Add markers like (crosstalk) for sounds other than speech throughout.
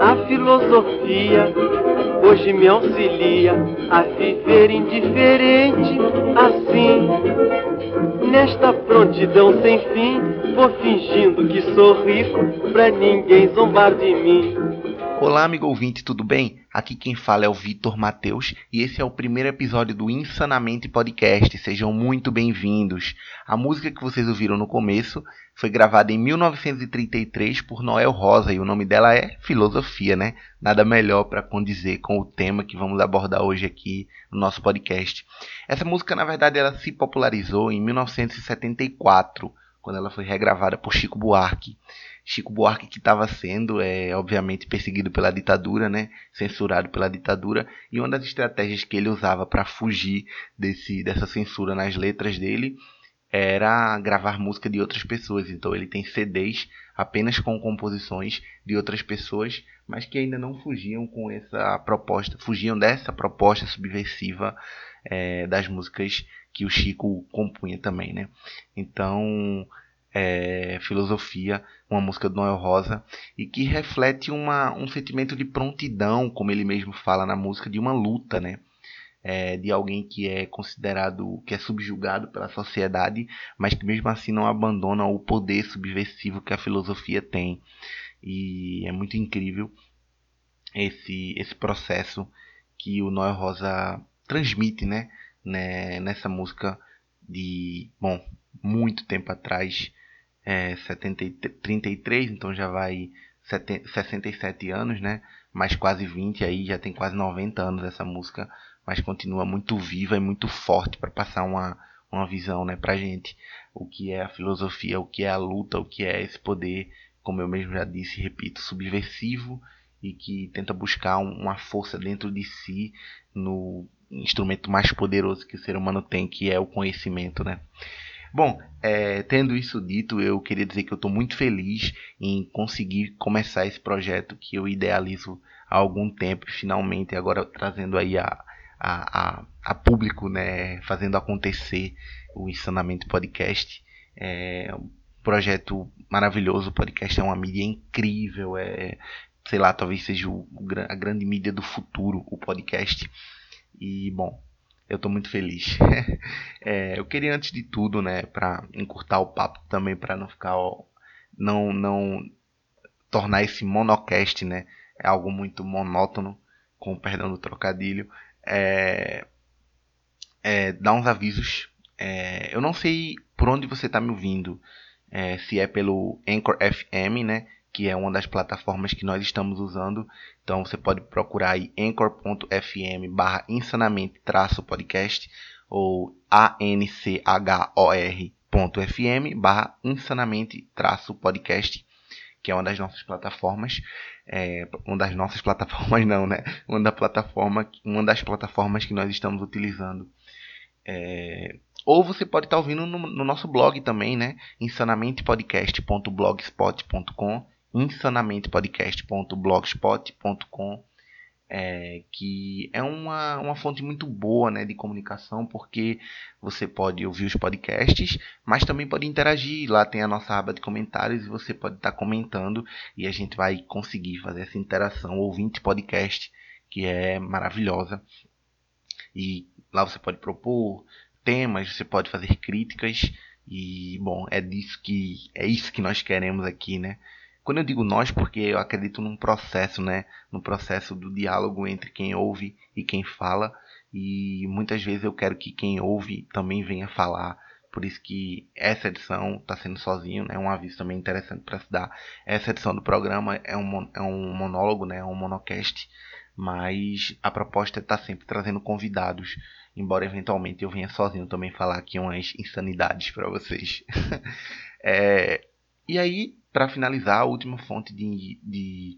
A filosofia hoje me auxilia a viver indiferente assim. Nesta prontidão sem fim, vou fingindo que sou rico pra ninguém zombar de mim. Olá, amigo ouvinte, tudo bem? Aqui quem fala é o Vitor Mateus e esse é o primeiro episódio do Insanamente Podcast. Sejam muito bem-vindos. A música que vocês ouviram no começo foi gravada em 1933 por Noel Rosa e o nome dela é Filosofia, né? Nada melhor para condizer com o tema que vamos abordar hoje aqui no nosso podcast. Essa música, na verdade, ela se popularizou em 1974, quando ela foi regravada por Chico Buarque. Chico Buarque que estava sendo, é, obviamente, perseguido pela ditadura, né? censurado pela ditadura, e uma das estratégias que ele usava para fugir desse, dessa censura nas letras dele era gravar música de outras pessoas. Então ele tem CDs apenas com composições de outras pessoas, mas que ainda não fugiam com essa proposta, fugiam dessa proposta subversiva é, das músicas que o Chico compunha também, né? Então é, Filosofia, uma música do Noel Rosa, e que reflete uma, um sentimento de prontidão, como ele mesmo fala na música, de uma luta, né? É, de alguém que é considerado, que é subjugado pela sociedade, mas que mesmo assim não abandona o poder subversivo que a filosofia tem. E é muito incrível esse, esse processo que o Noel Rosa transmite, né? né? Nessa música de, bom, muito tempo atrás, é, 70, 33, então já vai 70, 67 anos, né? Mais quase 20 aí, já tem quase 90 anos essa música, mas continua muito viva e muito forte para passar uma, uma visão, né, pra gente. O que é a filosofia, o que é a luta, o que é esse poder, como eu mesmo já disse, repito, subversivo e que tenta buscar uma força dentro de si no instrumento mais poderoso que o ser humano tem, que é o conhecimento, né? Bom, é, tendo isso dito, eu queria dizer que eu estou muito feliz em conseguir começar esse projeto que eu idealizo há algum tempo, finalmente agora trazendo aí a, a, a, a público, né, fazendo acontecer o Insanamento Podcast. É um projeto maravilhoso, o podcast é uma mídia incrível, é, sei lá, talvez seja o, a grande mídia do futuro, o podcast. E, bom, eu estou muito feliz. (laughs) é, eu queria antes de tudo, né, para encurtar o papo também, para não ficar, ó, não, não tornar esse monocast, né, é algo muito monótono, com perdão do trocadilho, é, é, dar uns avisos. É, eu não sei por onde você está me ouvindo, é, se é pelo Anchor FM, né, que é uma das plataformas que nós estamos usando. Então você pode procurar aí anchor.fm barra insanamente podcast ou anchor.fm barra insanamente podcast que é uma das nossas plataformas é, uma das nossas (laughs) plataformas não né uma da plataforma uma das plataformas que nós estamos utilizando é, ou você pode estar ouvindo no, no, nosso blog também, né? insanamentepodcast.blogspot.com insanamentepodcast.blogspot.com é, que é uma, uma fonte muito boa né, de comunicação, porque você pode ouvir os podcasts, mas também pode interagir. Lá tem a nossa aba de comentários e você pode estar comentando e a gente vai conseguir fazer essa interação ouvinte podcast, que é maravilhosa. E lá você pode propor temas, você pode fazer críticas e bom, é disso que é isso que nós queremos aqui, né? Quando eu digo nós, porque eu acredito num processo, né? No processo do diálogo entre quem ouve e quem fala. E muitas vezes eu quero que quem ouve também venha falar. Por isso que essa edição está sendo sozinho, né? Um aviso também interessante para se dar. Essa edição do programa é um, é um monólogo, né? É um monocast. Mas a proposta é estar tá sempre trazendo convidados. Embora eventualmente eu venha sozinho também falar aqui umas insanidades para vocês. (laughs) é, e aí, para finalizar, a última fonte de, de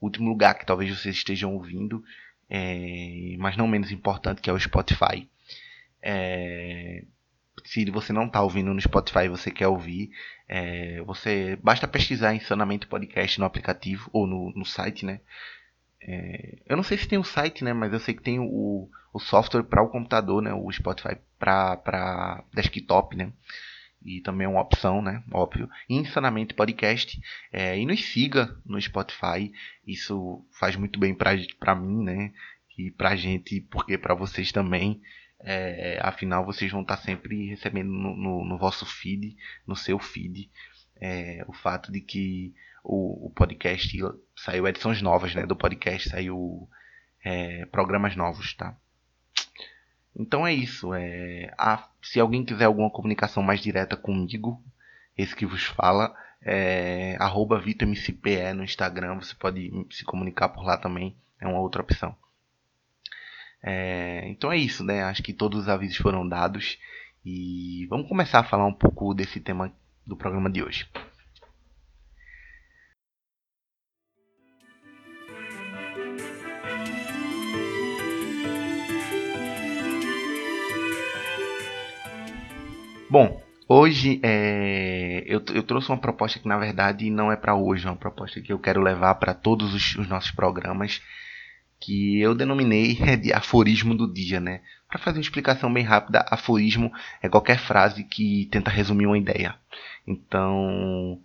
último lugar que talvez vocês estejam ouvindo, é, mas não menos importante, que é o Spotify. É, se você não está ouvindo no Spotify e você quer ouvir, é, você basta pesquisar Insanamente Podcast no aplicativo ou no, no site, né? É, eu não sei se tem o um site, né? Mas eu sei que tem o, o software para o computador, né? O Spotify para desktop, né? E também é uma opção, né? Óbvio. Insanamente Podcast. É, e nos siga no Spotify. Isso faz muito bem pra, pra mim, né? E pra gente, porque pra vocês também. É, afinal, vocês vão estar sempre recebendo no, no, no vosso feed, no seu feed, é, o fato de que o, o, podcast saiu edições novas né, do podcast, saiu é, programas novos, tá? Então é isso. É, a, se alguém quiser alguma comunicação mais direta comigo, esse que vos fala, é VitorMCPE no Instagram, você pode se comunicar por lá também, é uma outra opção. É, então é isso, né? Acho que todos os avisos foram dados e vamos começar a falar um pouco desse tema do programa de hoje. Bom, hoje é, eu, eu, trouxe uma proposta que na verdade não é para hoje, é uma proposta que eu quero levar para todos os, os, nossos programas, que eu denominei (laughs) de aforismo do dia, né? Para fazer uma explicação bem rápida, aforismo é qualquer frase que tenta resumir uma ideia. Então,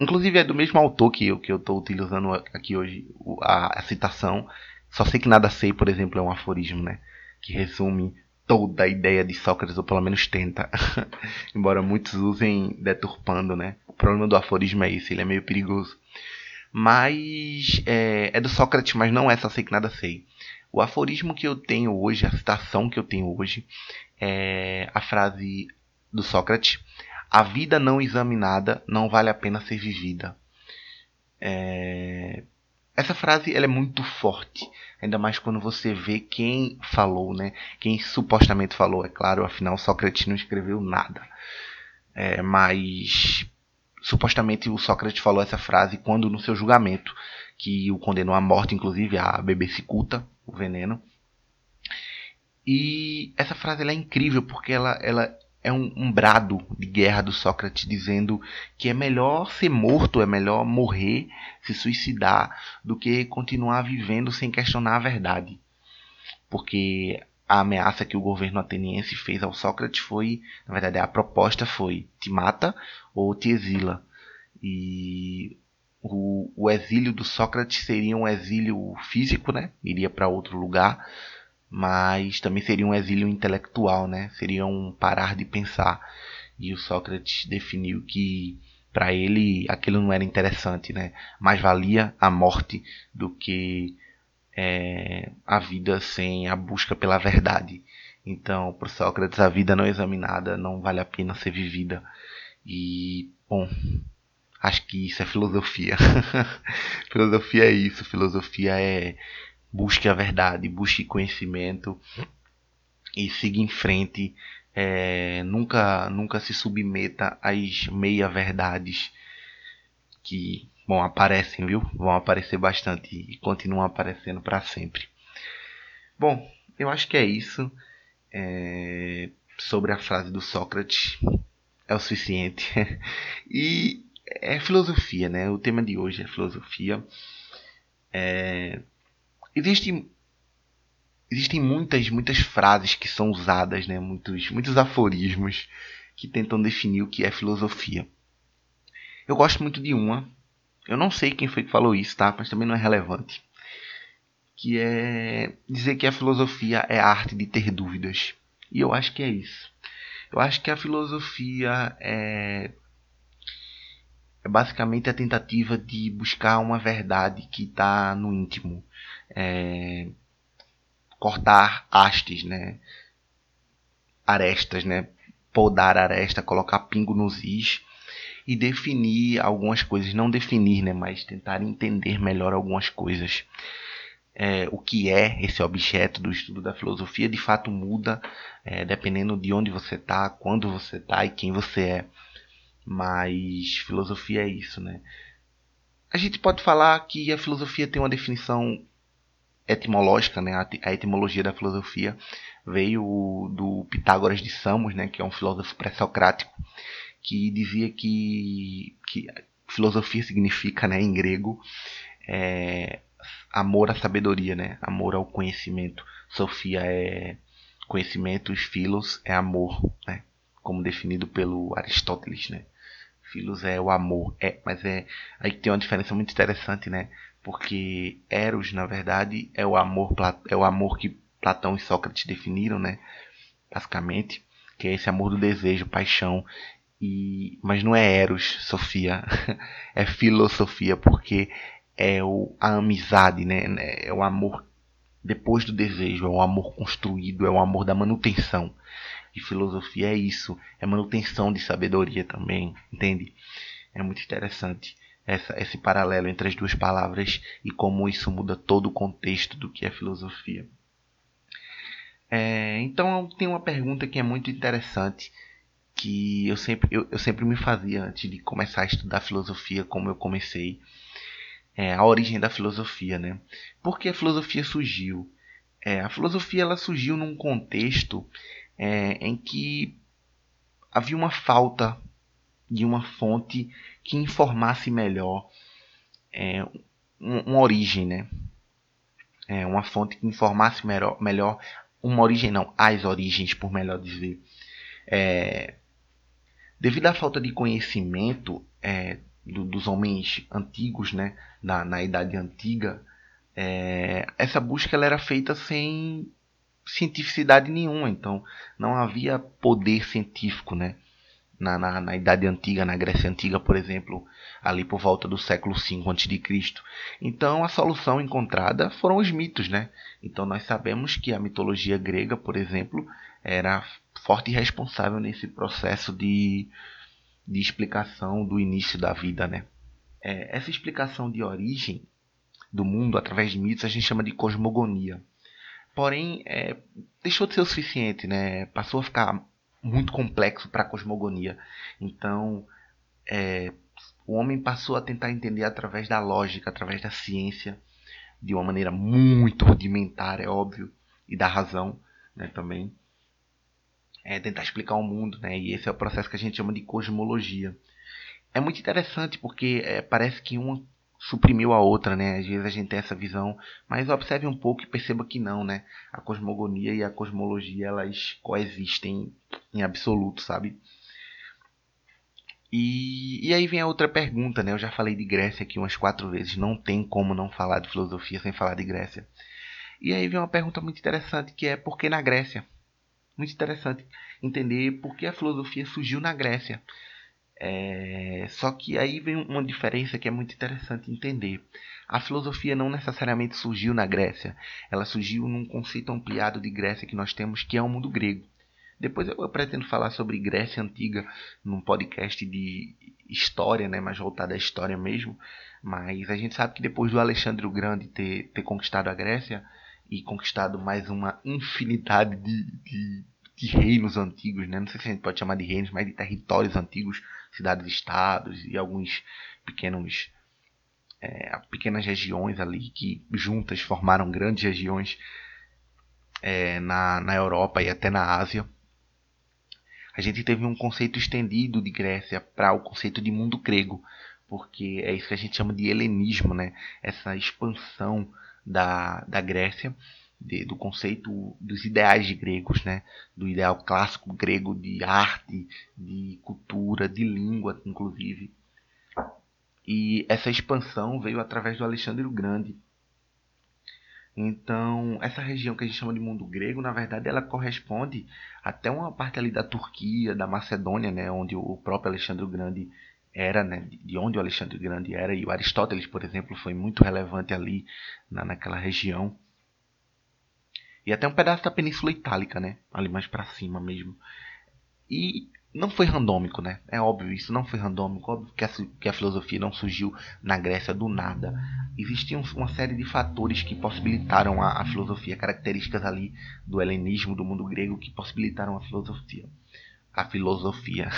inclusive é do mesmo autor que eu que eu estou utilizando aqui hoje a, a citação. Só sei que nada sei, por exemplo, é um aforismo, né? Que resume toda a ideia de Sócrates, ou pelo menos tenta. (laughs) Embora muitos usem deturpando, né? O problema do aforismo é esse, ele é meio perigoso. Mas é, é do Sócrates, mas não é só sei que nada sei. O aforismo que eu tenho hoje, a citação que eu tenho hoje, é a frase do Sócrates: A vida não examinada não vale a pena ser vivida. É... Essa frase ela é muito forte. Ainda mais quando você vê quem falou, né? Quem supostamente falou, é claro, afinal Sócrates não escreveu nada. É, mas supostamente o Sócrates falou essa frase quando no seu julgamento, que o condenou à morte, inclusive a bebê cicuta, o veneno. E essa frase é incrível porque ela, ela é um, um, brado de guerra do Sócrates dizendo que é melhor ser morto, é melhor morrer, se suicidar, do que continuar vivendo sem questionar a verdade. Porque a ameaça que o governo ateniense fez ao Sócrates foi, na verdade, a proposta foi: te mata ou te exila. E o, o exílio do Sócrates seria um exílio físico, né? Iria para outro lugar mas também seria um exílio intelectual, né? Seria um parar de pensar. E o Sócrates definiu que para ele aquilo não era interessante, né? Mais valia a morte do que é, a vida sem a busca pela verdade. Então, para Sócrates, a vida não examinada não vale a pena ser vivida. E, bom, acho que isso é filosofia. (laughs) filosofia é isso. Filosofia é busque a verdade, busque conhecimento e siga em frente. É, nunca, nunca se submeta às meia-verdades que bom, aparecem, viu? Vão aparecer bastante e continuam aparecendo para sempre. Bom, eu acho que é isso. É, sobre a frase do Sócrates é o suficiente. (laughs) e é filosofia, né? O tema de hoje é filosofia. É, Existem existem muitas muitas frases que são usadas, né? Muitos muitos aforismos que tentam definir o que é filosofia. Eu gosto muito de uma. Eu não sei quem foi que falou isso, tá? Mas também não é relevante. Que é dizer que a filosofia é a arte de ter dúvidas. E eu acho que é isso. Eu acho que a filosofia é é basicamente a tentativa de buscar uma verdade que está no íntimo. É, cortar hastes, né? arestas, né? podar aresta, colocar pingo nos is e definir algumas coisas. Não definir, né? mas tentar entender melhor algumas coisas. É, o que é esse objeto do estudo da filosofia de fato muda é, dependendo de onde você está, quando você está e quem você é. Mas filosofia é isso, né? A gente pode falar que a filosofia tem uma definição etimológica, né? A etimologia da filosofia veio do Pitágoras de Samos, né? Que é um filósofo pré-socrático que dizia que, que filosofia significa, né, em grego, é, amor à sabedoria, né? Amor ao conhecimento. Sofia é conhecimento, os filos é amor, né? como definido pelo Aristóteles, né? Philos é o amor, é, mas é aí tem uma diferença muito interessante, né? Porque Eros, na verdade, é o amor é o amor que Platão e Sócrates definiram, né? Basicamente, que é esse amor do desejo, paixão e mas não é Eros, Sofia, (laughs) é filosofia, porque é o, a amizade, né? É o amor depois do desejo, é o amor construído, é o amor da manutenção. E filosofia é isso, é manutenção de sabedoria também, entende? É muito interessante essa, esse paralelo entre as duas palavras e como isso muda todo o contexto do que é filosofia. É, então tem uma pergunta que é muito interessante que eu sempre, eu, eu sempre me fazia antes de começar a estudar filosofia, como eu comecei, é, a origem da filosofia, né? Por que a filosofia surgiu? É, a filosofia ela surgiu num contexto é, em que havia uma falta de uma fonte que informasse melhor é, uma origem, né? É, uma fonte que informasse melhor, melhor uma origem não, as origens, por melhor dizer. É, devido à falta de conhecimento é, do, dos homens antigos, né, na, na Idade Antiga, é, essa busca ela era feita sem cientificidade nenhuma, então não havia poder científico, né? Na, na, na, Idade Antiga, na Grécia Antiga, por exemplo, ali por volta do século V a.C. Então a solução encontrada foram os mitos, né? Então nós sabemos que a mitologia grega, por exemplo, era forte e responsável nesse processo de, de explicação do início da vida, né? É, essa explicação de origem do mundo através de mitos a gente chama de cosmogonia. Porém, é, deixou de ser o suficiente, né? Passou a ficar muito complexo para a cosmogonia. Então, é, o homem passou a tentar entender através da lógica, através da ciência, de uma maneira muito rudimentar, é óbvio, e da razão, né, também. É tentar explicar o mundo, né? E esse é o processo que a gente chama de cosmologia. É muito interessante porque é, parece que uma suprimiu a outra, né? Às vezes a gente tem essa visão, mas observe um pouco e perceba que não, né? A cosmogonia e a cosmologia elas coexistem em absoluto, sabe? E, e aí vem a outra pergunta, né? Eu já falei de Grécia aqui umas quatro vezes, não tem como não falar de filosofia sem falar de Grécia. E aí vem uma pergunta muito interessante que é por que na Grécia? Muito interessante entender por que a filosofia surgiu na Grécia. É, só que aí vem uma diferença que é muito interessante entender. A filosofia não necessariamente surgiu na Grécia, ela surgiu num conceito ampliado de Grécia que nós temos, que é o mundo grego. Depois eu pretendo falar sobre Grécia Antiga num podcast de história, né, mais voltado à história mesmo. Mas a gente sabe que depois do Alexandre o Grande ter, ter conquistado a Grécia e conquistado mais uma infinidade de, de, de reinos antigos, né? não sei se a gente pode chamar de reinos, mas de territórios antigos cidades-estados e alguns pequenos é, pequenas regiões ali que juntas formaram grandes regiões é, na, na Europa e até na Ásia. A gente teve um conceito estendido de Grécia para o conceito de mundo grego, porque é isso que a gente chama de helenismo, né? essa expansão da, da Grécia de, do conceito dos ideais gregos, né? do ideal clássico grego de arte, de cultura, de língua, inclusive. E essa expansão veio através do Alexandre o Grande. Então, essa região que a gente chama de mundo grego, na verdade, ela corresponde até uma parte ali da Turquia, da Macedônia, né, onde o próprio Alexandre o Grande era, né, de onde o Alexandre o Grande era, e o Aristóteles, por exemplo, foi muito relevante ali na, naquela região. E até um pedaço da Península Itálica, né? Ali mais para cima mesmo. E não foi randômico, né? É óbvio isso, não foi randômico. Óbvio que a, que a filosofia não surgiu na Grécia do nada. Existiam uma série de fatores que possibilitaram a, a filosofia, características ali do helenismo, do mundo grego, que possibilitaram a filosofia. A filosofia.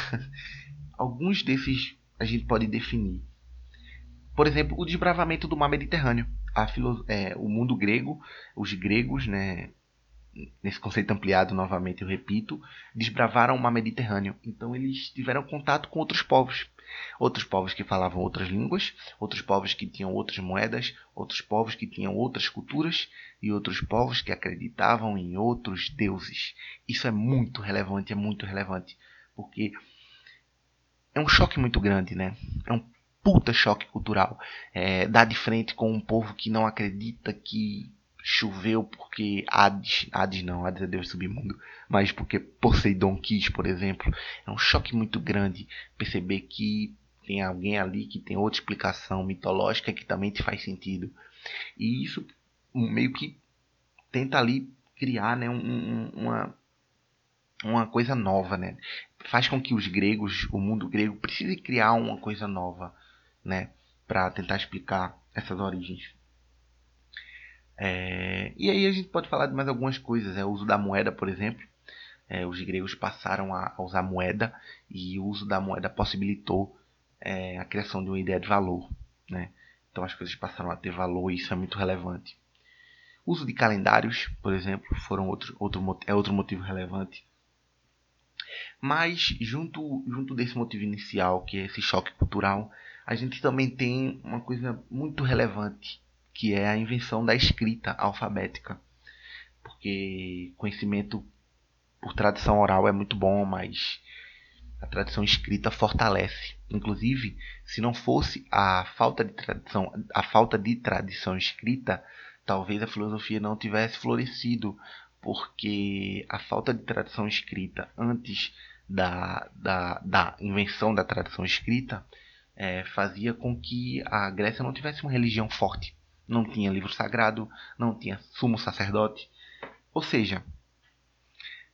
(laughs) Alguns desses a gente pode definir. Por exemplo, o desbravamento do mar Mediterrâneo a é, o mundo grego, os gregos, né, nesse conceito ampliado novamente, eu repito, desbravaram o mar Mediterrâneo. Então eles tiveram contato com outros povos. Outros povos que falavam outras línguas, outros povos que tinham outras moedas, outros povos que tinham outras culturas e outros povos que acreditavam em outros deuses. Isso é muito relevante, é muito relevante porque é um choque muito grande, né? É um puta choque cultural. É, dar de frente com um povo que não acredita que choveu porque Hades, Hades não, Hades é Deus submundo, mas porque Poseidon quis, por exemplo. É um choque muito grande perceber que tem alguém ali que tem outra explicação mitológica que também te faz sentido. E isso meio que tenta ali criar né, um, uma, uma coisa nova, né? Faz com que os gregos, o mundo grego, precise criar uma coisa nova, né? Para tentar explicar essas origens. É, e aí a gente pode falar de mais algumas coisas, é o uso da moeda, por exemplo. É, os gregos passaram a, usar moeda e o uso da moeda possibilitou é, a criação de uma ideia de valor, né? Então as coisas passaram a ter valor e isso é muito relevante. O uso de calendários, por exemplo, foram outro, outro, é outro motivo relevante. Mas, junto, junto desse motivo inicial, que é esse choque cultural, a gente também tem uma coisa muito relevante, que é a invenção da escrita alfabética. Porque conhecimento por tradição oral é muito bom, mas a tradição escrita fortalece. Inclusive, se não fosse a falta de tradição, a falta de tradição escrita, talvez a filosofia não tivesse florescido, porque a falta de tradição escrita antes da, da, da invenção da tradição escrita é, fazia com que a Grécia não tivesse uma religião forte. Não tinha livro sagrado, não tinha sumo sacerdote. Ou seja,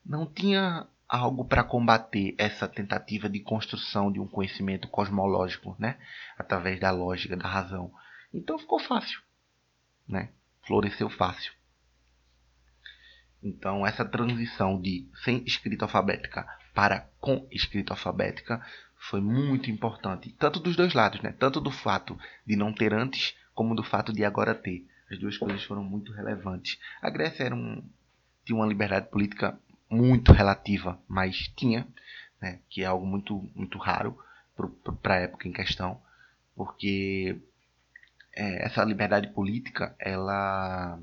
não tinha algo para combater essa tentativa de construção de um conhecimento cosmológico, né? através da lógica, da razão. Então ficou fácil, né? floresceu fácil. Então essa transição de sem escrita alfabética para com escrita alfabética foi muito importante, tanto dos dois lados, né? tanto do fato de não ter antes como do fato de agora ter. As duas coisas foram muito relevantes. A Grécia era um, tinha uma liberdade política muito relativa, mas tinha, né, que é algo muito, muito raro para a época em questão, porque é, essa liberdade política ela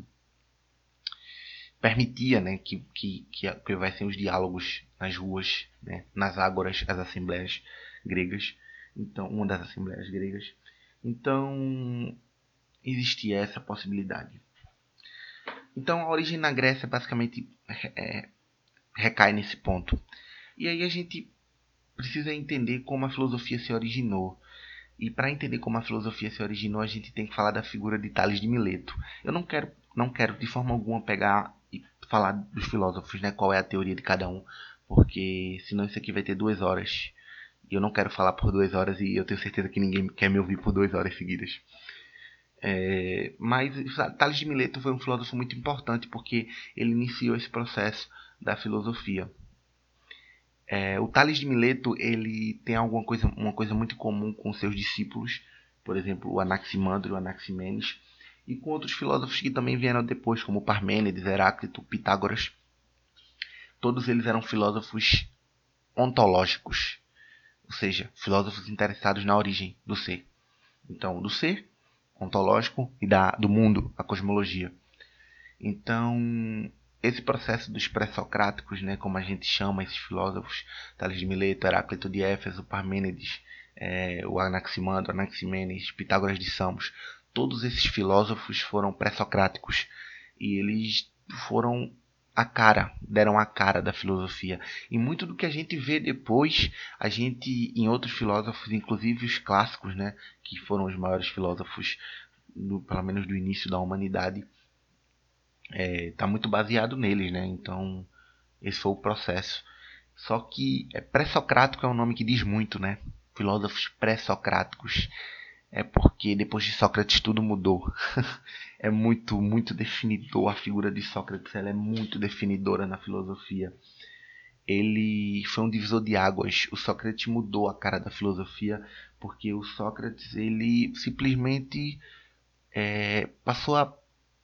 permitia né, que, que, que, houvessem os diálogos nas ruas, né, nas ágoras, as assembleias gregas, então uma das assembleias gregas. Então existia essa possibilidade. Então a origem na Grécia basicamente é, recai nesse ponto. E aí a gente precisa entender como a filosofia se originou. E para entender como a filosofia se originou, a gente tem que falar da figura de Tales de Mileto. Eu não quero, não quero de forma alguma pegar e falar dos filósofos, né, qual é a teoria de cada um, porque senão isso aqui vai ter duas horas. E eu não quero falar por duas horas e eu tenho certeza que ninguém quer me ouvir por duas horas seguidas. É, mas Tales de Mileto foi um filósofo muito importante porque ele iniciou esse processo da filosofia. É, o Tales de Mileto ele tem alguma coisa, uma coisa muito comum com seus discípulos, por exemplo, o Anaximandro e o Anaximenes, e com outros filósofos que também vieram depois, como Parmênides, Heráclito, Pitágoras. Todos eles eram filósofos ontológicos, ou seja, filósofos interessados na origem do ser. Então, do ser ontológico e da, do mundo, a cosmologia. Então, esse processo dos pré-socráticos, né, como a gente chama esses filósofos, Tales de Mileto, Heráclito de Éfeso, Parmênides, é, o Anaximandro, Anaximenes, Pitágoras de Samos, todos esses filósofos foram pré-socráticos e eles foram a cara, deram a cara da filosofia. E muito do que a gente vê depois, a gente em outros filósofos, inclusive os clássicos, né, que foram os maiores filósofos, do, pelo menos do início da humanidade, está é, tá muito baseado neles, né? Então, esse foi o processo. Só que é, pré-socrático é um nome que diz muito, né? Filósofos pré-socráticos. É porque depois de Sócrates tudo mudou. (laughs) é muito, muito definidor a figura de Sócrates. Ela é muito definidora na filosofia. Ele foi um divisor de águas. O Sócrates mudou a cara da filosofia porque o Sócrates ele simplesmente é, passou a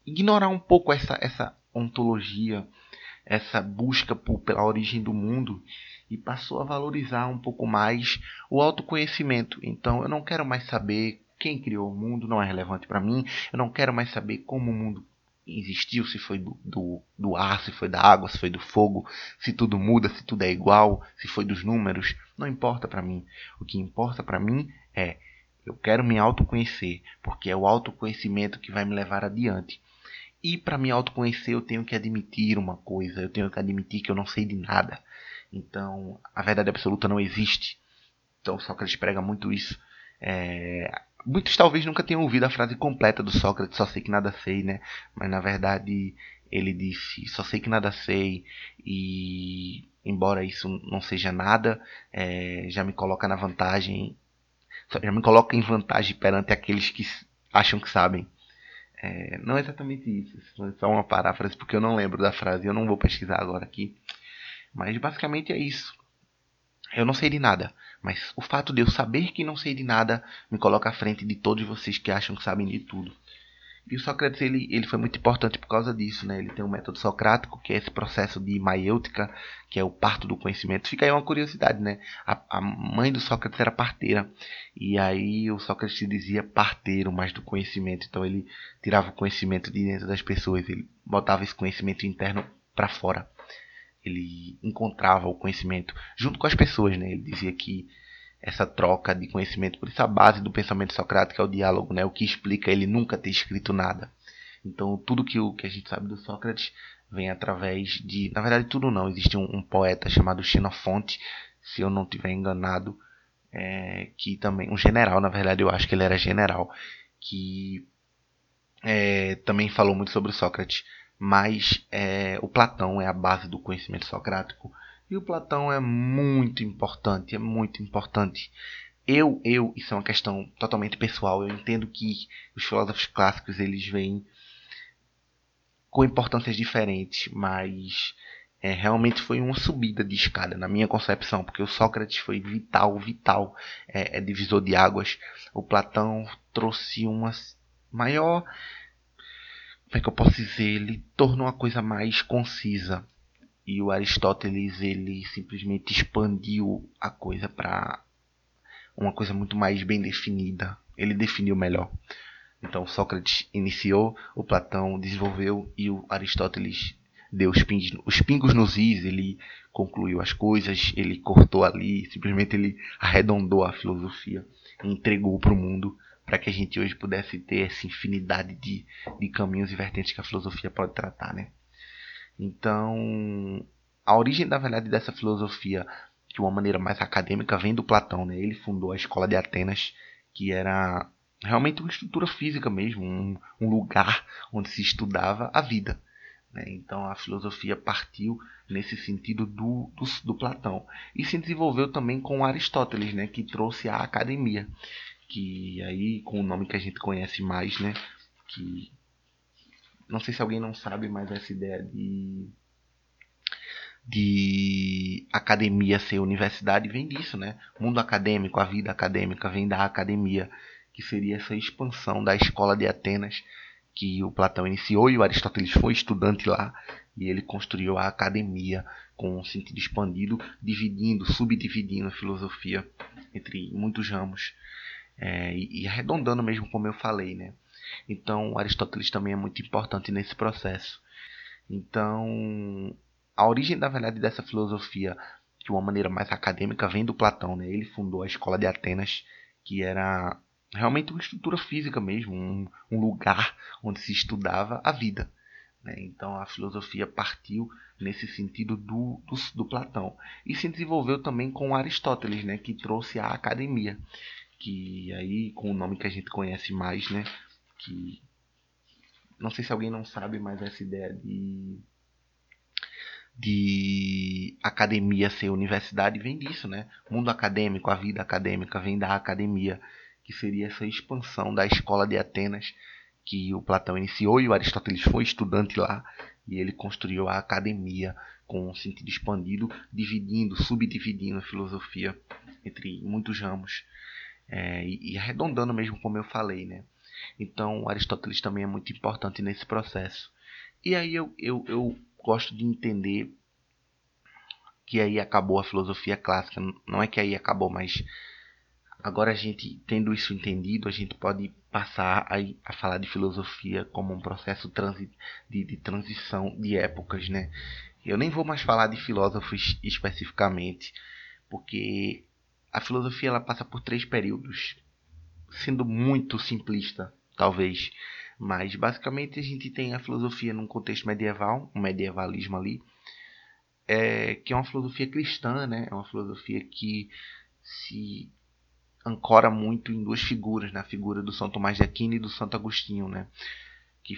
ignorar um pouco essa, essa ontologia, essa busca por, pela origem do mundo e passou a valorizar um pouco mais o autoconhecimento. Então eu não quero mais saber quem criou o mundo, não é relevante para mim. Eu não quero mais saber como o mundo existiu, se foi do, do, do, ar, se foi da água, se foi do fogo, se tudo muda, se tudo é igual, se foi dos números, não importa para mim. O que importa para mim é eu quero me autoconhecer, porque é o autoconhecimento que vai me levar adiante. E para me autoconhecer, eu tenho que admitir uma coisa, eu tenho que admitir que eu não sei de nada. Então, a verdade absoluta não existe. Então, Sócrates prega muito isso. É, Muitos talvez nunca tenham ouvido a frase completa do Sócrates, só sei que nada sei, né? Mas na verdade ele disse, só sei que nada sei e embora isso não seja nada, é, já me coloca na vantagem, já me coloca em vantagem perante aqueles que acham que sabem. É, não é exatamente isso, é só uma paráfrase porque eu não lembro da frase, eu não vou pesquisar agora aqui. Mas basicamente é isso. Eu não sei de nada, mas o fato de eu saber que não sei de nada me coloca à frente de todos vocês que acham que sabem de tudo. E o Sócrates ele, ele foi muito importante por causa disso, né? Ele tem um método socrático, que é esse processo de maiêutica, que é o parto do conhecimento. Fica aí uma curiosidade, né? A, a mãe do Sócrates era parteira, e aí o Sócrates se dizia parteiro mais do conhecimento. Então ele tirava o conhecimento de dentro das pessoas, ele botava esse conhecimento interno para fora ele encontrava o conhecimento junto com as pessoas, né? Ele dizia que essa troca de conhecimento, por isso a base do pensamento socrático é o diálogo, né? O que explica ele nunca ter escrito nada. Então, tudo que, o, que a gente sabe do Sócrates vem através de, na verdade, tudo não. Existe um, um poeta chamado Xenofonte, se eu não tiver enganado, é, que também um general, na verdade, eu acho que ele era general, que é, também falou muito sobre Sócrates mas é, o Platão é a base do conhecimento socrático e o Platão é muito importante, é muito importante. Eu, eu, isso é uma questão totalmente pessoal. Eu entendo que os filósofos clássicos eles vêm com importâncias diferentes, mas é, realmente foi uma subida de escada na minha concepção, porque o Sócrates foi vital, vital, é, é divisor de águas. O Platão trouxe uma maior como é que eu posso dizer, ele tornou a coisa mais concisa. E o Aristóteles ele simplesmente expandiu a coisa para uma coisa muito mais bem definida. Ele definiu melhor. Então Sócrates iniciou, o Platão desenvolveu e o Aristóteles deu os pingos, os pingos nos is, ele concluiu as coisas, ele cortou ali, simplesmente ele arredondou a filosofia e entregou para o mundo para que a gente hoje pudesse ter essa infinidade de, de caminhos e vertentes que a filosofia pode tratar, né? Então, a origem, da verdade, dessa filosofia, de uma maneira mais acadêmica, vem do Platão, né? Ele fundou a Escola de Atenas, que era realmente uma estrutura física mesmo, um, um lugar onde se estudava a vida. Né? Então, a filosofia partiu nesse sentido do, do, do Platão. E se desenvolveu também com Aristóteles, né? Que trouxe a academia que aí com o nome que a gente conhece mais, né, que não sei se alguém não sabe, mas essa ideia de de academia ser universidade vem disso, né? Mundo acadêmico, a vida acadêmica vem da academia, que seria essa expansão da escola de Atenas que o Platão iniciou e o Aristóteles foi estudante lá e ele construiu a academia com um sentido expandido, dividindo, subdividindo a filosofia entre muitos ramos é, e, arredondando mesmo como eu falei, né? Então Aristóteles também é muito importante nesse processo. Então a origem da verdade dessa filosofia de uma maneira mais acadêmica vem do Platão, né? Ele fundou a escola de Atenas, que era realmente uma estrutura física mesmo, um, um lugar onde se estudava a vida. Né? Então a filosofia partiu nesse sentido do, do, do, Platão e se desenvolveu também com Aristóteles, né? Que trouxe a academia que aí com o nome que a gente conhece mais, né? Que não sei se alguém não sabe, mas essa ideia de de academia ser universidade vem disso, né? Mundo acadêmico, a vida acadêmica vem da academia, que seria essa expansão da escola de Atenas que o Platão iniciou e o Aristóteles foi estudante lá e ele construiu a academia com um sentido expandido, dividindo, subdividindo a filosofia entre muitos ramos é, e, arredondando mesmo como eu falei, né? Então Aristóteles também é muito importante nesse processo. E aí eu, eu, eu gosto de entender que aí acabou a filosofia clássica. Não é que aí acabou, mas agora a gente tendo isso entendido, a gente pode passar a, a falar de filosofia como um processo transi, de, de transição de épocas, né? Eu nem vou mais falar de filósofos especificamente, porque a filosofia ela passa por três períodos, sendo muito simplista, talvez. Mas basicamente a gente tem a filosofia num contexto medieval, um medievalismo ali, é, que é uma filosofia cristã, né? É uma filosofia que se ancora muito em duas figuras, na figura do São Tomás de Aquino e do Santo Agostinho, né? Que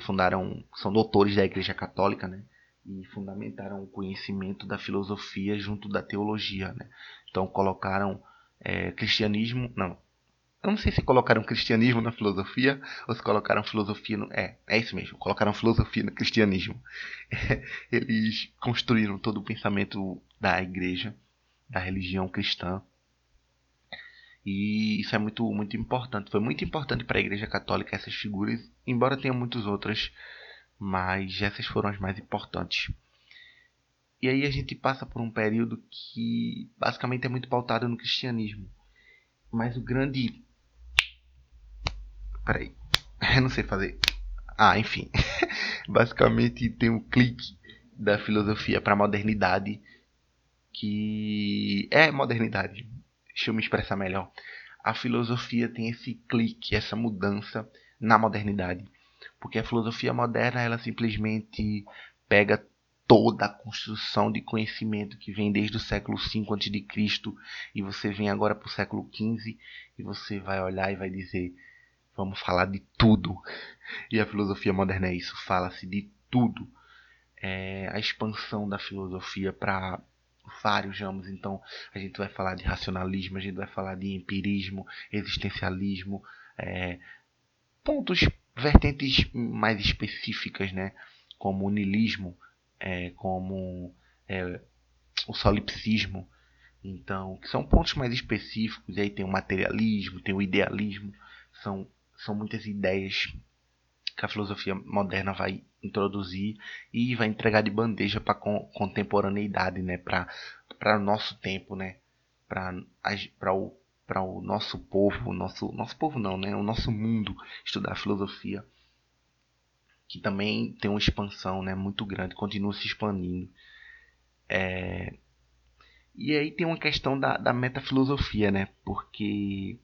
fundaram, são doutores da Igreja Católica, né? E fundamentaram o conhecimento da filosofia junto da teologia, né? Então colocaram é, cristianismo, não, eu não sei se colocaram cristianismo na filosofia ou se colocaram filosofia no. É, é isso mesmo. Colocaram filosofia no cristianismo. (laughs) Eles construíram todo o pensamento da igreja, da religião cristã. E isso é muito, muito importante. Foi muito importante para a igreja católica essas figuras, embora tenha muitas outras, mas essas foram as mais importantes. E aí a gente passa por um período que basicamente é muito pautado no cristianismo. Mas o grande Peraí. (laughs) Eu não sei fazer. Ah, enfim. (laughs) Basicamente tem um clique da filosofia para a modernidade que é modernidade. Deixa eu me expressar melhor. A filosofia tem esse clique, essa mudança na modernidade. Porque a filosofia moderna, ela simplesmente pega toda a construção de conhecimento que vem desde o século V a.C. e você vem agora para o século XV e você vai olhar e vai dizer Vamos falar de tudo. E a filosofia moderna é isso, fala-se de tudo. É a expansão da filosofia para vários ramos. Então, a gente vai falar de racionalismo, a gente vai falar de empirismo, existencialismo, é, pontos, vertentes mais específicas, né? Como o niilismo, é, como é, o solipsismo. Então, que são pontos mais específicos. E aí tem o materialismo, tem o idealismo. São são muitas ideias que a filosofia moderna vai introduzir e vai entregar de bandeja para a contemporaneidade, né? para o nosso tempo, né? para o, o nosso povo, nosso, nosso povo não, né? o nosso mundo estudar filosofia, que também tem uma expansão né? muito grande, continua se expandindo. É... E aí tem uma questão da, da metafilosofia, né? porque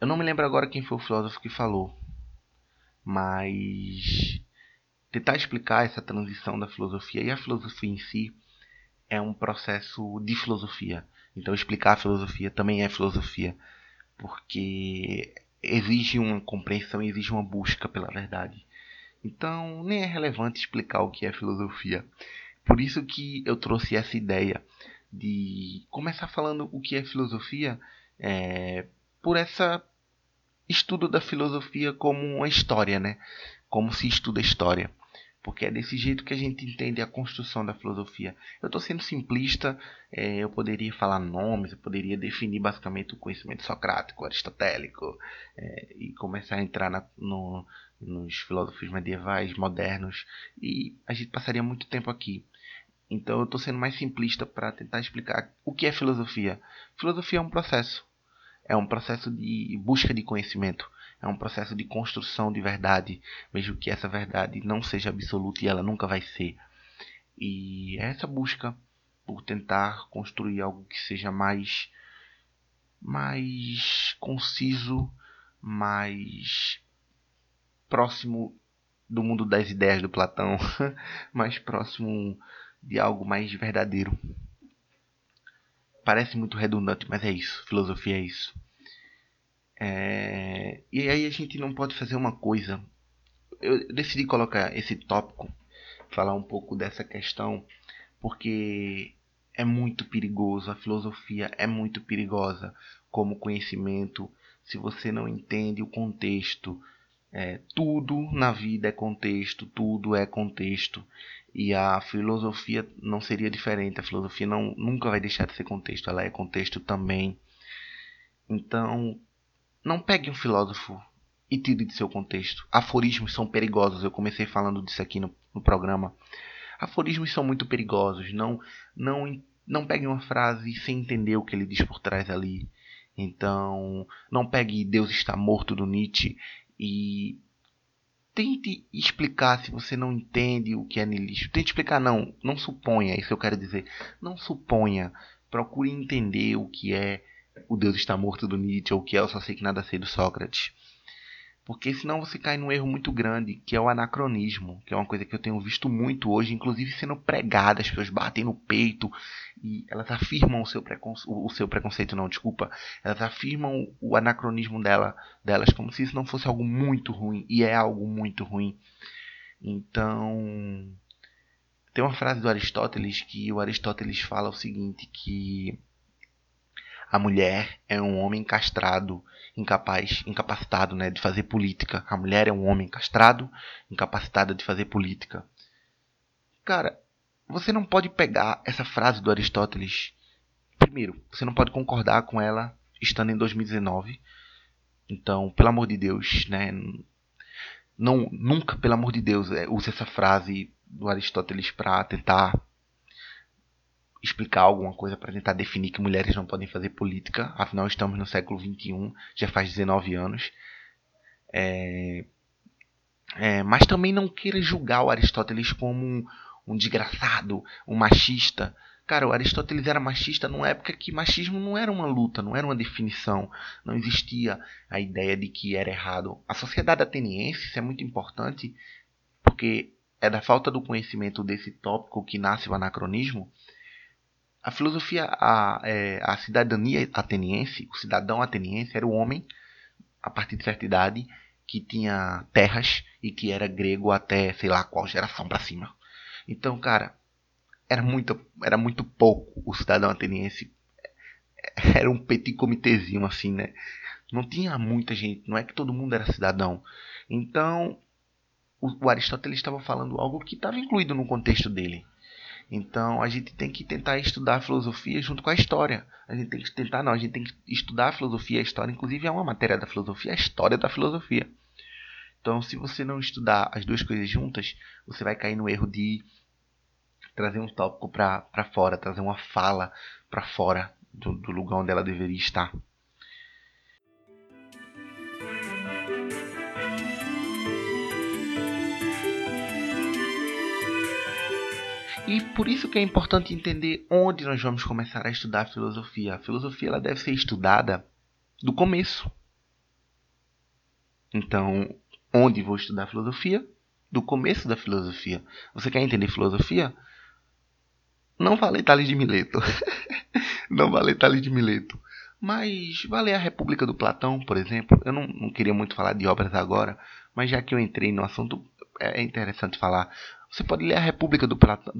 eu não me lembro agora quem foi o filósofo que falou, mas tentar explicar essa transição da filosofia e a filosofia em si é um processo de filosofia. Então explicar a filosofia também é filosofia, porque exige uma compreensão exige uma busca pela verdade. Então nem é relevante explicar o que é filosofia. Por isso que eu trouxe essa ideia de começar falando o que é filosofia, é, por essa estudo da filosofia como uma história, né? Como se estuda história. Porque é desse jeito que a gente entende a construção da filosofia. Eu estou sendo simplista, é, eu poderia falar nomes, eu poderia definir basicamente o conhecimento socrático, aristotélico, é, e começar a entrar na, no, nos filósofos medievais, modernos, e a gente passaria muito tempo aqui. Então eu estou sendo mais simplista para tentar explicar o que é filosofia. Filosofia é um processo é um processo de busca de conhecimento, é um processo de construção de verdade, mesmo que essa verdade não seja absoluta e ela nunca vai ser. E é essa busca por tentar construir algo que seja mais mais conciso, mais próximo do mundo das ideias do Platão, (laughs) mais próximo de algo mais verdadeiro. Parece muito redundante, mas é isso. Filosofia é isso. É... E aí a gente não pode fazer uma coisa. Eu decidi colocar esse tópico, falar um pouco dessa questão, porque é muito perigoso. A filosofia é muito perigosa como conhecimento. Se você não entende o contexto, é, tudo na vida é contexto, tudo é contexto. E a filosofia não seria diferente. A filosofia não, nunca vai deixar de ser contexto, ela é contexto também. Então, não pegue um filósofo e tire de seu contexto. Aforismos são perigosos. Eu comecei falando disso aqui no, no programa. Aforismos são muito perigosos. Não, não, não pegue uma frase sem entender o que ele diz por trás ali. Então, não pegue Deus está morto do Nietzsche e tente explicar se você não entende o que é niilismo. Tente explicar, não, não suponha, isso eu quero dizer. Não suponha, procure entender o que é o Deus está morto do Nietzsche ou que é Eu só sei que nada sei do Sócrates. Porque senão você cai num erro muito grande, que é o anacronismo, que é uma coisa que eu tenho visto muito hoje, inclusive sendo pregada, as pessoas batem no peito e elas afirmam o seu, preconceito, o seu preconceito, não, desculpa, elas afirmam o anacronismo dela, delas como se isso não fosse algo muito ruim, e é algo muito ruim. Então, tem uma frase do Aristóteles que o Aristóteles fala o seguinte, que a mulher é um homem castrado, incapaz, incapacitado, né, de fazer política. A mulher é um homem castrado, incapacitada de fazer política. Cara, você não pode pegar essa frase do Aristóteles. Primeiro, você não pode concordar com ela estando em 2019. Então, pelo amor de Deus, né, não nunca, pelo amor de Deus, é, use essa frase do Aristóteles para tentar explicar alguma coisa para tentar definir que mulheres não podem fazer política. Afinal, estamos no século XXI, já faz 19 anos. É, é, mas também não queira julgar o Aristóteles como um, um desgraçado, um machista. Cara, o Aristóteles era machista numa época que machismo não era uma luta, não era uma definição, não existia a ideia de que era errado. A sociedade ateniense, isso é muito importante, porque é da falta do conhecimento desse tópico que nasce o anacronismo, a filosofia, a, é, a cidadania ateniense, o cidadão ateniense era o homem, a partir de certa idade, que tinha terras e que era grego até sei lá qual geração para cima. Então, cara, era muito, era muito pouco o cidadão ateniense. (laughs) Era um petit comitézinho assim, né? Não tinha muita gente, não é que todo mundo era cidadão. Então, o Aristóteles estava falando algo que estava incluído no contexto dele. Então a gente tem que tentar estudar a filosofia junto com a história. A gente tem que tentar, não, a gente tem que estudar a filosofia e a história. Inclusive é uma matéria da filosofia, a história da filosofia. Então, se você não estudar as duas coisas juntas, você vai cair no erro de trazer um tópico para fora, trazer uma fala para fora do, do lugar onde ela deveria estar. E por isso que é importante entender onde nós vamos começar a estudar a filosofia. A filosofia ela deve ser estudada do começo. Então, onde vou estudar filosofia? Do começo da filosofia. Você quer entender filosofia? Não vale Tales de Mileto. (laughs) não vale Tales de Mileto. Mas vale a República do Platão, por exemplo. Eu não, não queria muito falar de obras agora, mas já que eu entrei no assunto, é interessante falar. Você pode ler A República do,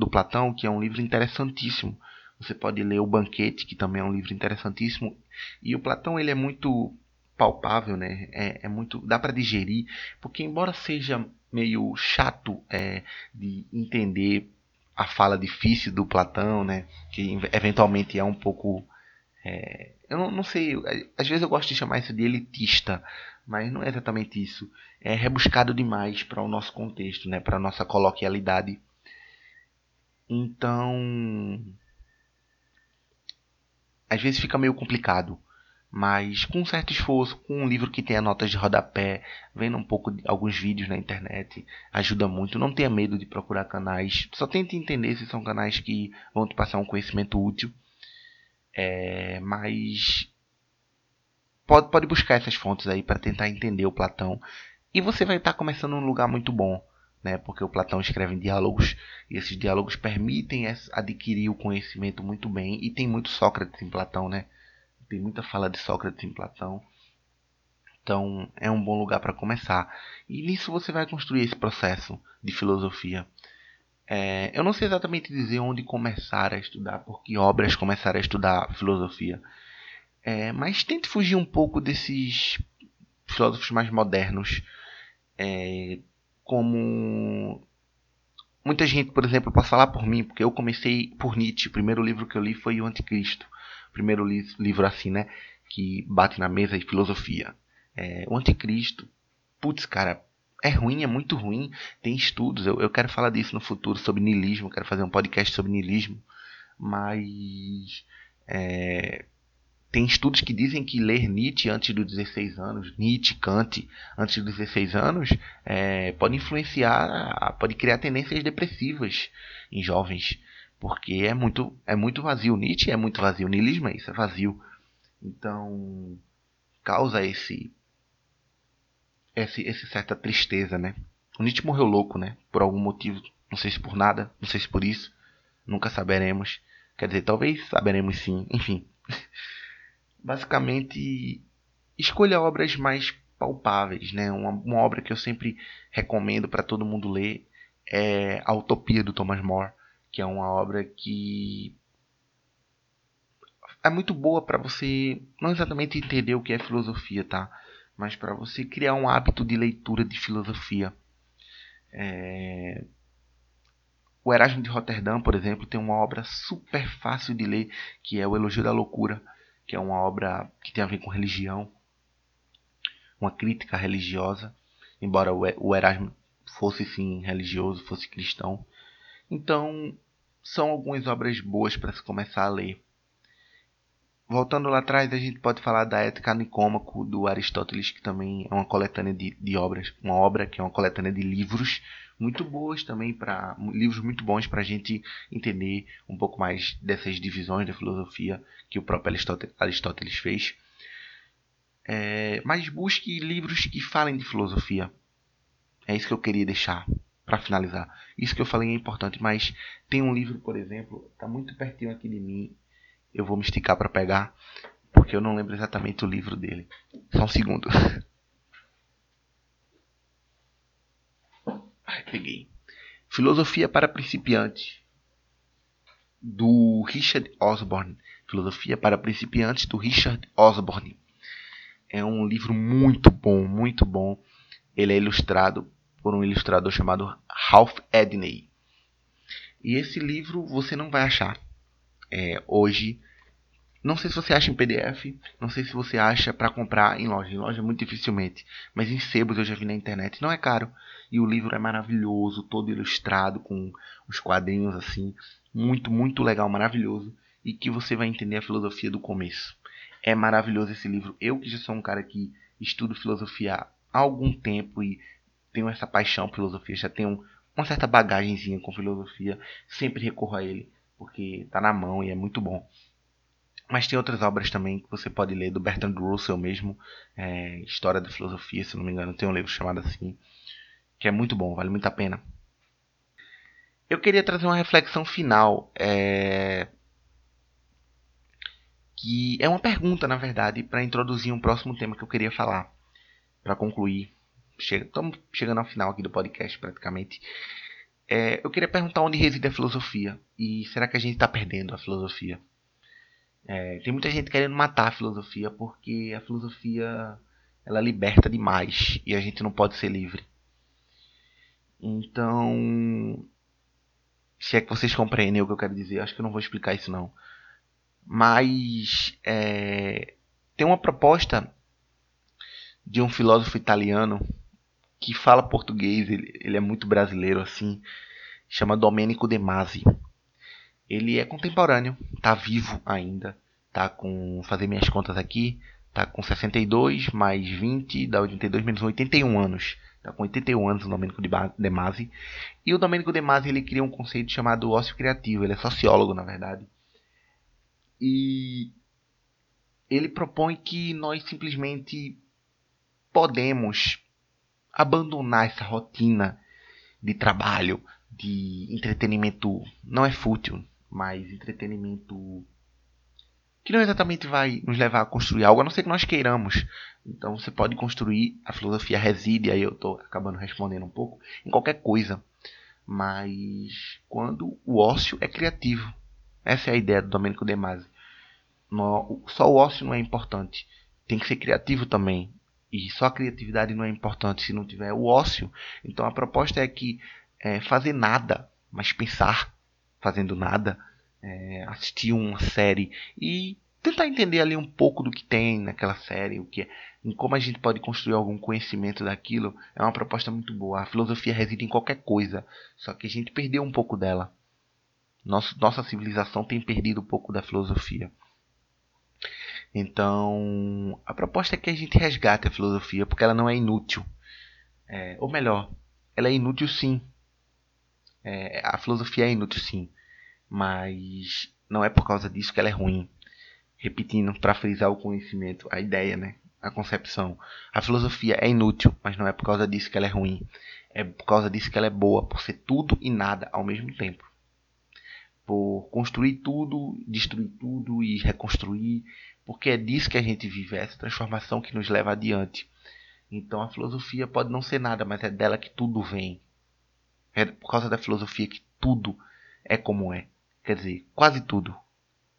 Platão, que é um livro interessantíssimo. Você pode ler O Banquete, que também é um livro interessantíssimo. E o Platão ele é muito palpável, né? É, é muito dá para digerir, porque embora seja meio chato é, de entender a fala difícil do Platão, né? Que eventualmente é um pouco é, eu não, não, sei, às vezes eu gosto de chamar isso de elitista, mas não é exatamente isso. É rebuscado demais para o nosso contexto, né? para a nossa coloquialidade. Então, às vezes fica meio complicado, mas com um certo esforço, com um livro que tenha notas de rodapé, vendo um pouco de alguns vídeos na internet, ajuda muito. Não tenha medo de procurar canais, só tente entender se são canais que vão te passar um conhecimento útil. É, mas pode, pode buscar essas fontes aí para tentar entender o Platão. E você vai estar tá começando num lugar muito bom, né? Porque o Platão escreve em diálogos e esses diálogos permitem adquirir o conhecimento muito bem. E tem muito Sócrates em Platão, né? Tem muita fala de Sócrates em Platão. Então é um bom lugar para começar. E nisso você vai construir esse processo de filosofia. É, eu não sei exatamente dizer onde começar a estudar, por que obras começar a estudar filosofia. É, mas tente fugir um pouco desses filósofos mais modernos, é, como muita gente, por exemplo, posso falar por mim, porque eu comecei por Nietzsche. O primeiro livro que eu li foi O Anticristo. O primeiro li livro assim, né, que bate na mesa de filosofia. É, o Anticristo, putz, cara, é ruim, é muito ruim. Tem estudos, eu, eu quero falar disso no futuro sobre niilismo, quero fazer um podcast sobre niilismo. mas é, tem estudos que dizem que ler Nietzsche antes dos 16 anos, Nietzsche, Kant, antes dos 16 anos, é, pode influenciar, pode criar tendências depressivas em jovens, porque é muito, é muito vazio. Nietzsche é muito vazio, niilismo é isso, é vazio. Então, causa esse, esse certa tristeza, né? O Nietzsche morreu louco, né? Por algum motivo, não sei se por nada, não sei se por isso, nunca saberemos. Quer dizer, talvez saberemos sim, (laughs) enfim. basicamente escolha obras mais palpáveis, né? Uma, uma obra que eu sempre recomendo para todo mundo ler é A Utopia do Thomas More, que é uma obra que é muito boa para você não exatamente entender o que é filosofia, tá? Mas para você criar um hábito de leitura de filosofia. É... O Erasmo de Roterdã, por exemplo, tem uma obra super fácil de ler, que é O Elogio da Loucura que é uma obra que tem a ver com religião, uma crítica religiosa, embora o Erasmo fosse sim religioso, fosse cristão. Então, são algumas obras boas para se começar a ler. Voltando lá atrás, a gente pode falar da Ética Nicômaco do Aristóteles, que também é uma coletânea de, de obras, uma obra que é uma coletânea de livros muito boas também para livros muito bons para a gente entender um pouco mais dessas divisões da filosofia que o próprio Aristóteles fez. É, mas busque livros que falem de filosofia. É isso que eu queria deixar para finalizar. Isso que eu falei é importante, mas tem um livro, por exemplo, está muito pertinho aqui de mim. Eu vou me esticar para pegar, porque eu não lembro exatamente o livro dele. Só um segundo. (laughs) Ai, peguei. Filosofia para principiantes do Richard Osborne. Filosofia para principiantes do Richard Osborne. É um livro muito bom, muito bom. Ele é ilustrado por um ilustrador chamado Ralph Edney. E esse livro você não vai achar é, hoje. Não sei se você acha em PDF, não sei se você acha para comprar em loja. Em loja muito dificilmente, mas em sebos eu já vi na internet. Não é caro e o livro é maravilhoso, todo ilustrado com os quadrinhos assim, muito muito legal, maravilhoso e que você vai entender a filosofia do começo. É maravilhoso esse livro. Eu que já sou um cara que estudo filosofia há algum tempo e tenho essa paixão por filosofia, já tenho uma certa bagagenzinha com filosofia, sempre recorro a ele, porque está na mão e é muito bom. Mas tem outras obras também que você pode ler, do Bertrand Russell mesmo, é, História da Filosofia, se não me engano, tem um livro chamado assim, que é muito bom, vale muito a pena. Eu queria trazer uma reflexão final, é... que é uma pergunta, na verdade, para introduzir um próximo tema que eu queria falar, para concluir. Estamos chegando ao final aqui do podcast, praticamente. É, eu queria perguntar onde reside a filosofia e será que a gente está perdendo a filosofia? É, tem muita gente querendo matar a filosofia porque a filosofia ela liberta demais e a gente não pode ser livre. Então, se é que vocês compreendem o que eu quero dizer, acho que eu não vou explicar isso não. Mas é, tem uma proposta de um filósofo italiano que fala português, ele, ele é muito brasileiro assim, chama Domenico De Masi. Ele é contemporâneo, está vivo ainda, tá com fazer minhas contas aqui, tá com 62 mais 20 dá 82 menos 81 anos. Está com 81 anos o Domenico De Masi. E o Domenico De Masi ele cria um conceito chamado ócio criativo. Ele é sociólogo, na verdade. E ele propõe que nós simplesmente podemos abandonar essa rotina de trabalho, de entretenimento, não é fútil, mas entretenimento que não exatamente vai nos levar a construir algo, a não ser que nós queiramos. Então você pode construir, a filosofia reside, aí eu estou acabando respondendo um pouco, em qualquer coisa. Mas quando o ócio é criativo. Essa é a ideia do Domenico De Masi. só o ócio não é importante. Tem que ser criativo também. E só a criatividade não é importante se não tiver o ócio. Então a proposta é que é, fazer nada, mas pensar fazendo nada, é, assistir uma série e tentar entender ali um pouco do que tem naquela série, o que é, em como a gente pode construir algum conhecimento daquilo, é uma proposta muito boa. A filosofia reside em qualquer coisa, só que a gente perdeu um pouco dela. Nosso, nossa civilização tem perdido um pouco da filosofia. Então, a proposta é que a gente resgate a filosofia, porque ela não é inútil. É, ou melhor, ela é inútil sim. É, a filosofia é inútil sim. Mas não é por causa disso que ela é ruim. Repetindo, para frisar o conhecimento, a ideia, né? a concepção. A filosofia é inútil, mas não é por causa disso que ela é ruim. É por causa disso que ela é boa, por ser tudo e nada ao mesmo tempo. Por construir tudo, destruir tudo e reconstruir, porque é disso que a gente vive, é essa transformação que nos leva adiante. Então a filosofia pode não ser nada, mas é dela que tudo vem. É por causa da filosofia que tudo é como é. Quer dizer, quase tudo.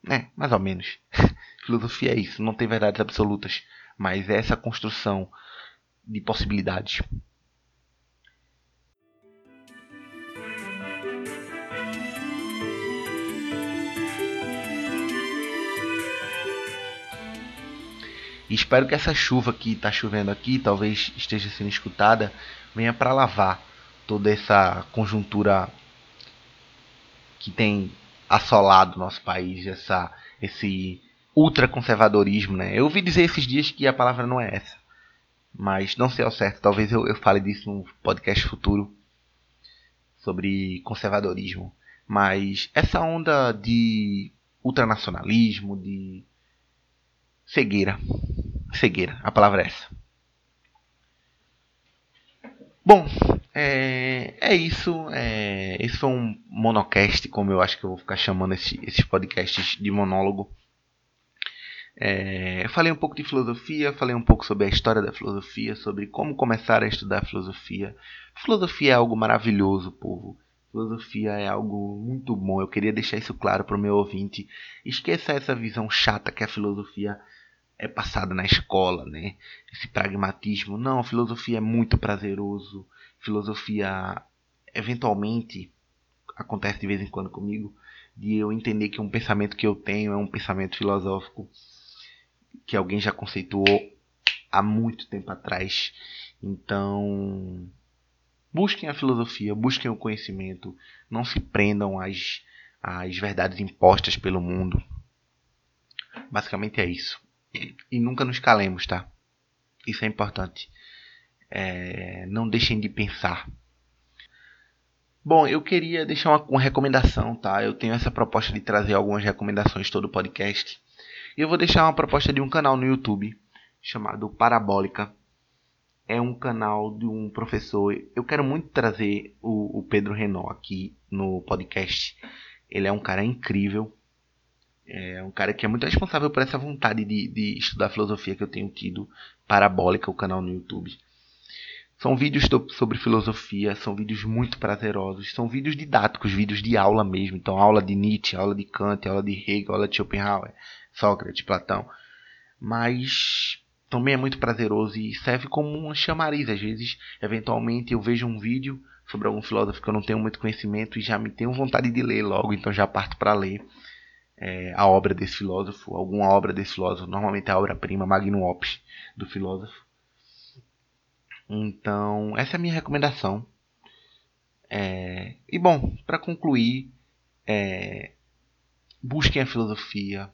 É, mais ou menos. (laughs) filosofia é isso, não tem verdades absolutas, mas é essa construção de possibilidades. E espero que essa chuva que está chovendo aqui, talvez esteja sendo escutada, venha para lavar toda essa conjuntura que tem assolado nosso país, essa, esse ultraconservadorismo. Né? Eu ouvi dizer esses dias que a palavra não é essa, mas não sei ao certo. Talvez eu, eu fale disso num podcast futuro sobre conservadorismo. Mas essa onda de ultranacionalismo, de cegueira. Cegueira, a palavra é essa. Bom, é, é isso. É, esse foi um monocast, como eu acho que eu vou ficar chamando esse, esses podcasts de monólogo. É, eu falei um pouco de filosofia, falei um pouco sobre a história da filosofia, sobre como começar a estudar filosofia. Filosofia é algo maravilhoso, povo. Filosofia é algo muito bom. Eu queria deixar isso claro para o meu ouvinte. Esqueça essa visão chata que a filosofia é passada na escola, né? Esse pragmatismo. Não, filosofia é muito prazeroso. Filosofia, eventualmente, acontece de vez em quando comigo, de eu entender que um pensamento que eu tenho é um pensamento filosófico que alguém já conceituou há muito tempo atrás. Então, busquem a filosofia, busquem o conhecimento, não se prendam às, às verdades impostas pelo mundo. Basicamente é isso. E nunca nos calemos, tá? Isso é importante. É, não deixem de pensar. Bom, eu queria deixar uma, uma, recomendação, tá? Eu tenho essa proposta de trazer algumas recomendações todo o podcast. E eu vou deixar uma proposta de um canal no YouTube chamado Parabólica. É um canal de um professor. Eu quero muito trazer o, o Pedro Renault aqui no podcast. Ele é um cara incrível. É um cara que é muito responsável por essa vontade de, de estudar filosofia que eu tenho tido. Parabólica, o canal no YouTube. São vídeos sobre filosofia, são vídeos muito prazerosos, são vídeos didáticos, vídeos de aula mesmo. Então, aula de Nietzsche, aula de Kant, aula de Hegel, aula de Schopenhauer, Sócrates, Platão. Mas também é muito prazeroso e serve como uma chamariz. Às vezes, eventualmente, eu vejo um vídeo sobre algum filósofo que eu não tenho muito conhecimento e já me tenho vontade de ler logo, então já parto para ler é, a obra desse filósofo, alguma obra desse filósofo, normalmente a obra-prima, Magnum Opus, do filósofo. Então, essa é a minha recomendação. É, e bom, para concluir, é, busquem a filosofia,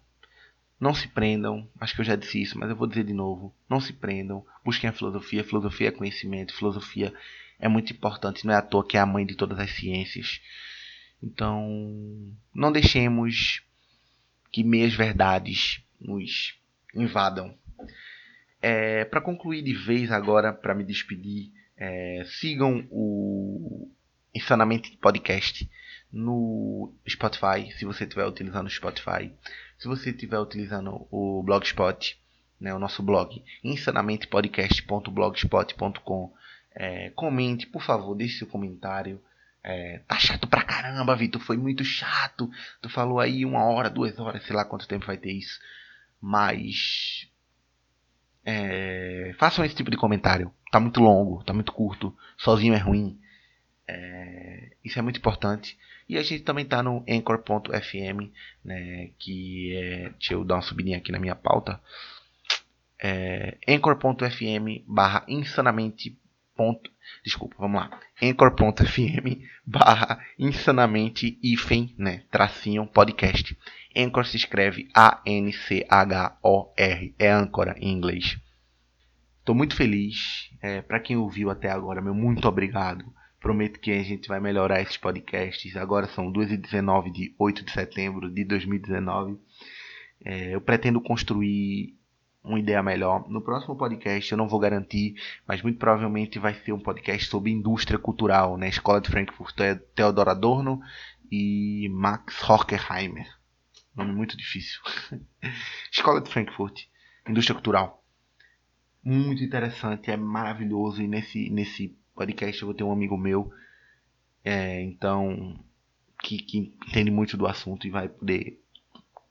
não se prendam, acho que eu já disse isso, mas eu vou dizer de novo, não se prendam, busquem a filosofia, filosofia é conhecimento, filosofia é muito importante, não é à toa que é a mãe de todas as ciências. Então, não deixemos que meias verdades nos invadam. É, para concluir de vez agora, para me despedir, é, sigam o Insanamente Podcast no Spotify, se você estiver utilizando o Spotify. Se você estiver utilizando o Blogspot, né, o nosso blog, insanamentepodcast.blogspot.com, é, comente, por favor, deixe seu comentário. É, tá chato pra caramba, Vitor. Foi muito chato. Tu falou aí uma hora, duas horas, sei lá quanto tempo vai ter isso. Mas. É, façam esse tipo de comentário. Tá muito longo, tá muito curto. Sozinho é ruim. É, isso é muito importante. E a gente também tá no Anchor.fm, né? Que é. Deixa eu dar uma subidinha aqui na minha pauta. É, Anchor.fm barra insanamente Ponto, desculpa, vamos lá. Anchor.fm barra insanamente hífen, né? Tracinho podcast. Anchor se escreve A-N-C-H-O-R. É âncora em inglês. Estou muito feliz. É, para quem ouviu até agora, meu muito obrigado. Prometo que a gente vai melhorar esses podcasts. Agora são 2h19 de 8 de setembro de 2019. É, eu pretendo construir uma ideia melhor. No próximo podcast eu não vou garantir, mas muito provavelmente vai ser um podcast sobre indústria cultural, né? Escola de Frankfurt, Theodor Adorno e Max Horkheimer. Nome muito difícil. (laughs) Escola de Frankfurt, indústria cultural. Muito interessante, é maravilhoso e nesse nesse podcast eu vou ter um amigo meu, é, então que, que entende muito do assunto e vai poder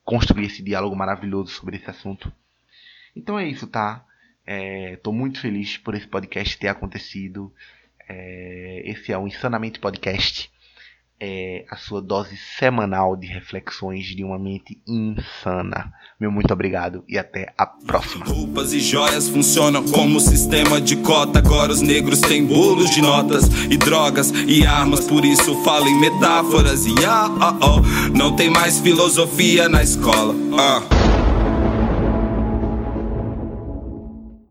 construir esse diálogo maravilhoso sobre esse assunto. Então é isso, tá? Estou é, muito feliz por esse podcast ter acontecido. É, esse é o Insanamente Podcast é, a sua dose semanal de reflexões de uma mente insana. Meu muito obrigado e até a próxima. Roupas e joias funcionam como sistema de cota. Agora os negros têm bolos de notas e drogas e armas, por isso falo em metáforas. E ah, oh, oh, não tem mais filosofia na escola. Ah.